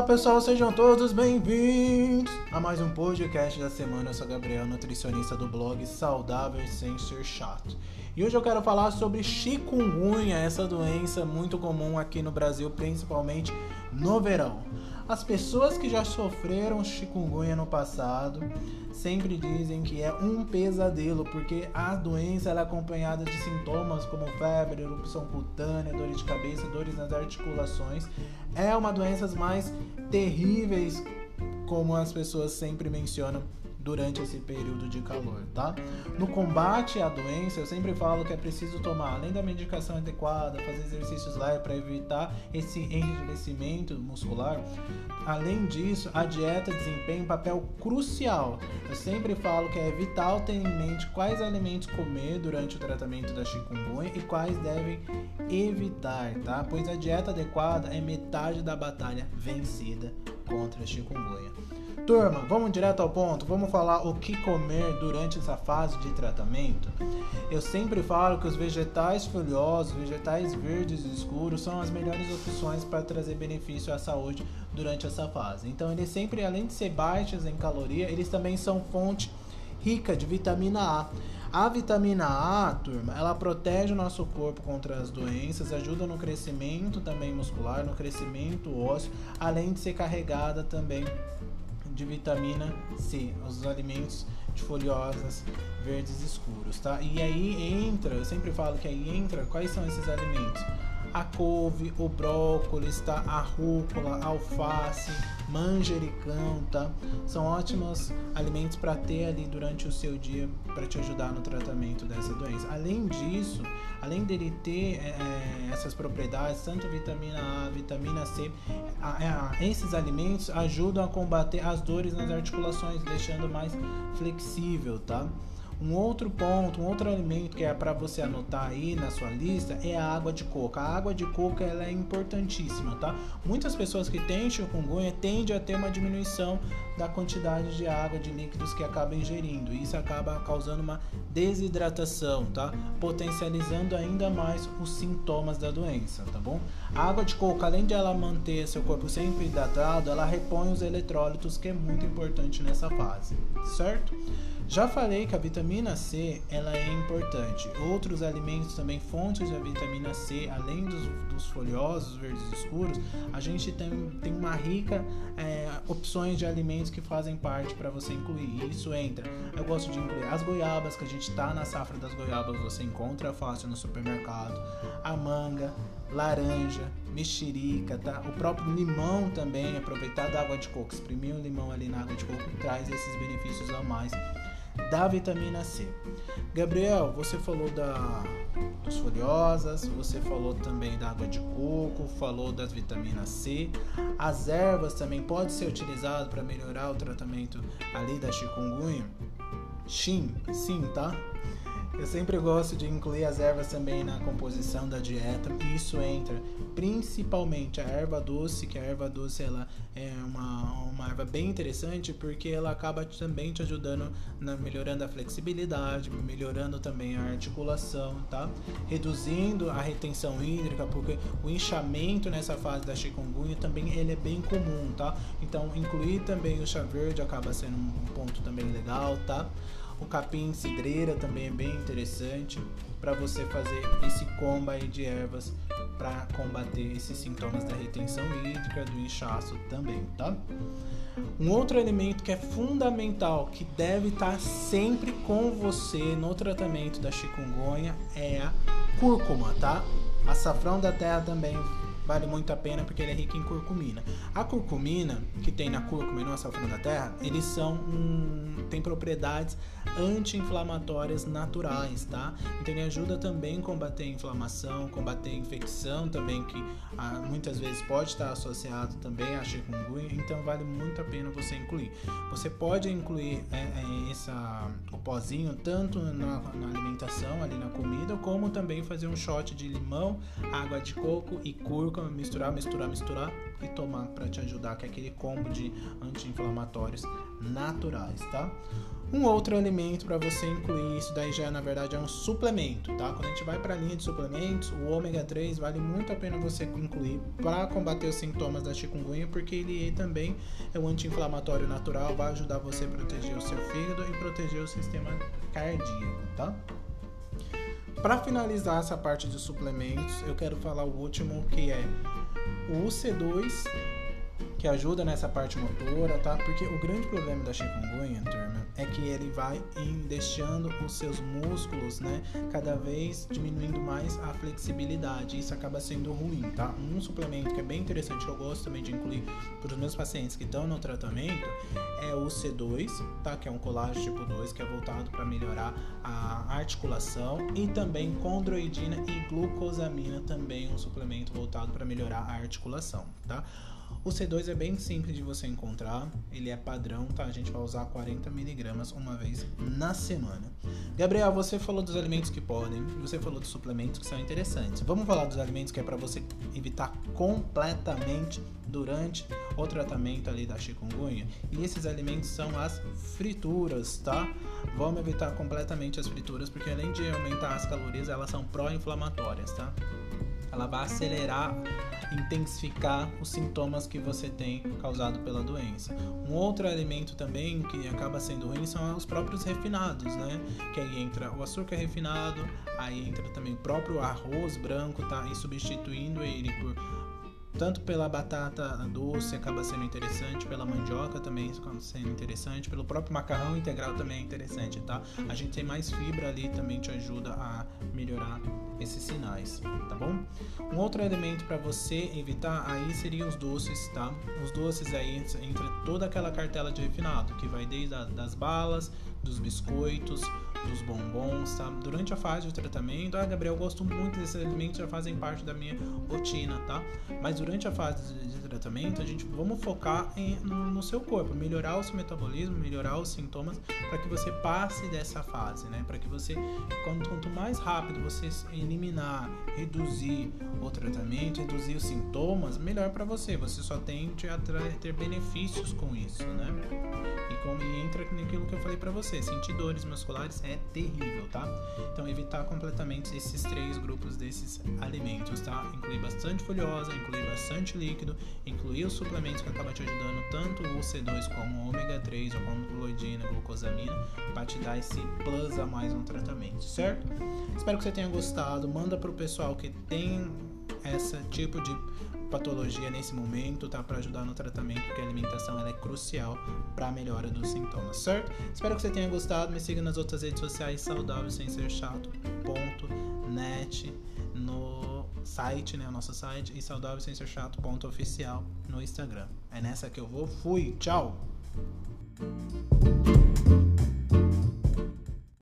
Olá pessoal, sejam todos bem-vindos a mais um podcast da semana. Eu sou Gabriel, nutricionista do blog Saudável Sem Ser Chato. E hoje eu quero falar sobre chikungunya, essa doença muito comum aqui no Brasil, principalmente no verão. As pessoas que já sofreram chikungunya no passado sempre dizem que é um pesadelo, porque a doença é acompanhada de sintomas como febre, erupção cutânea, dores de cabeça, dores nas articulações. É uma doença mais terríveis, como as pessoas sempre mencionam durante esse período de calor, tá? No combate à doença, eu sempre falo que é preciso tomar, além da medicação adequada, fazer exercícios leves para evitar esse enrijecimento muscular. Além disso, a dieta desempenha um papel crucial. Eu sempre falo que é vital ter em mente quais alimentos comer durante o tratamento da chikungunya e quais devem evitar, tá? Pois a dieta adequada é metade da batalha vencida contra a chikungunya. Turma, vamos direto ao ponto, vamos falar o que comer durante essa fase de tratamento. Eu sempre falo que os vegetais folhosos, vegetais verdes escuros são as melhores opções para trazer benefício à saúde durante essa fase. Então, eles sempre, além de ser baixos em caloria, eles também são fonte rica de vitamina A. A vitamina A, turma, ela protege o nosso corpo contra as doenças, ajuda no crescimento também muscular, no crescimento ósseo, além de ser carregada também de vitamina C, os alimentos de folhosas verdes escuros, tá? E aí entra, eu sempre falo que aí entra, quais são esses alimentos? A couve, o brócolis, tá? a rúcula, a alface, manjericão, tá? São ótimos alimentos para ter ali durante o seu dia para te ajudar no tratamento dessa doença. Além disso, além dele ter é, é essas propriedades, tanto vitamina A, vitamina C, a, a, esses alimentos ajudam a combater as dores nas articulações, deixando mais flexível, tá? Um outro ponto, um outro alimento que é para você anotar aí na sua lista é a água de coco. A água de coco ela é importantíssima, tá? Muitas pessoas que têm chikungunya tendem a ter uma diminuição da quantidade de água, de líquidos que acaba ingerindo. Isso acaba causando uma desidratação, tá? Potencializando ainda mais os sintomas da doença, tá bom? A água de coco, além de ela manter seu corpo sempre hidratado, ela repõe os eletrólitos, que é muito importante nessa fase, certo? Já falei que a vitamina C ela é importante. Outros alimentos também fontes de vitamina C, além dos, dos folhosos verdes escuros, a gente tem, tem uma rica é, opções de alimentos que fazem parte para você incluir. Isso entra. Eu gosto de incluir as goiabas, que a gente está na safra das goiabas, você encontra fácil no supermercado. A manga, laranja, mexerica, tá? O próprio limão também, aproveitar da água de coco, exprimir o limão ali na água de coco traz esses benefícios a mais da vitamina C. Gabriel, você falou da dos folhosas, você falou também da água de coco, falou das vitaminas C. As ervas também podem ser utilizadas para melhorar o tratamento ali da chikungunya? Sim, sim, tá? Eu sempre gosto de incluir as ervas também na composição da dieta. Isso entra principalmente a erva doce, que a erva doce ela é uma, uma erva bem interessante porque ela acaba também te ajudando na melhorando a flexibilidade, melhorando também a articulação, tá? Reduzindo a retenção hídrica, porque o inchamento nessa fase da chikungunya também ele é bem comum, tá? Então incluir também o chá verde acaba sendo um ponto também legal, tá? O capim cidreira também é bem interessante para você fazer esse combo aí de ervas para combater esses sintomas da retenção hídrica, do inchaço também, tá? Um outro elemento que é fundamental, que deve estar tá sempre com você no tratamento da chikungunya é a cúrcuma, tá? Açafrão da terra também vale muito a pena porque ele é rico em curcumina. A curcumina, que tem na cúrcuma e no açafrão da terra, eles são um, tem propriedades anti-inflamatórias naturais, tá? Então ele ajuda também a combater a inflamação, combater a infecção também, que ah, muitas vezes pode estar associado também a chikungunya, então vale muito a pena você incluir. Você pode incluir é, é, essa, o pozinho tanto na, na alimentação, ali na comida, como também fazer um shot de limão, água de coco e cúrcuma, misturar, misturar, misturar e tomar para te ajudar, que é aquele combo de anti-inflamatórios naturais, tá? Um outro alimento para você incluir, isso daí já na verdade é um suplemento, tá? Quando a gente vai para a linha de suplementos, o ômega 3 vale muito a pena você incluir para combater os sintomas da chikungunya, porque ele também é um anti-inflamatório natural, vai ajudar você a proteger o seu fígado e proteger o sistema cardíaco, tá? Para finalizar essa parte de suplementos, eu quero falar o último que é o UC2 que ajuda nessa parte motora, tá? Porque o grande problema da chikungunya, turma, é que ele vai deixando os seus músculos, né, cada vez diminuindo mais a flexibilidade. Isso acaba sendo ruim, tá? Um suplemento que é bem interessante, que eu gosto também de incluir para os meus pacientes que estão no tratamento, é o C2, tá? Que é um colágeno tipo 2, que é voltado para melhorar a articulação e também condroitina e glucosamina, também um suplemento voltado para melhorar a articulação, tá? O C2 é bem simples de você encontrar, ele é padrão, tá? A gente vai usar 40 miligramas uma vez na semana. Gabriel, você falou dos alimentos que podem, você falou dos suplementos que são interessantes. Vamos falar dos alimentos que é para você evitar completamente durante o tratamento ali da chikungunya. E esses alimentos são as frituras, tá? Vamos evitar completamente as frituras porque além de aumentar as calorias, elas são pró-inflamatórias, tá? ela vai acelerar, intensificar os sintomas que você tem causado pela doença. Um outro alimento também que acaba sendo ruim são os próprios refinados, né? Que aí entra o açúcar refinado, aí entra também o próprio arroz branco, tá? E substituindo ele por tanto pela batata doce acaba sendo interessante, pela mandioca também acaba sendo interessante, pelo próprio macarrão integral também é interessante, tá? A gente tem mais fibra ali também te ajuda a melhorar esses sinais, tá bom? Um outro elemento para você evitar aí seriam os doces, tá? Os doces aí entre toda aquela cartela de refinado, que vai desde a, das balas, dos biscoitos, dos bombons, tá? Durante a fase de tratamento, ah, Gabriel, eu gosto muito desses alimentos, já fazem parte da minha rotina, tá? Mas durante a fase de tratamento, a gente vamos focar em, no, no, seu corpo, melhorar o seu metabolismo, melhorar os sintomas, para que você passe dessa fase, né? Para que você, quanto, quanto mais rápido você eliminar, reduzir o tratamento, reduzir os sintomas, melhor para você. Você só tende a ter benefícios com isso, né? E como entra naquilo que eu falei para você, sentir dores musculares é terrível, tá? Então evitar completamente esses três grupos desses alimentos, tá? Incluir bastante folhosa, incluir bastante líquido, incluir os suplementos que acabam te ajudando, tanto o C2 como o ômega 3 ou como gluidina, glucosamina, para te dar esse plus a mais no tratamento, certo? Espero que você tenha gostado. Manda pro pessoal que tem esse tipo de patologia nesse momento, tá? Para ajudar no tratamento, porque a alimentação ela é crucial para a melhora dos sintomas, certo? Espero que você tenha gostado. Me siga nas outras redes sociais saudável sem ser. Ponto, net, no site, né? O nosso site e saudável sem ser. Ponto oficial no Instagram. É nessa que eu vou. Fui, tchau!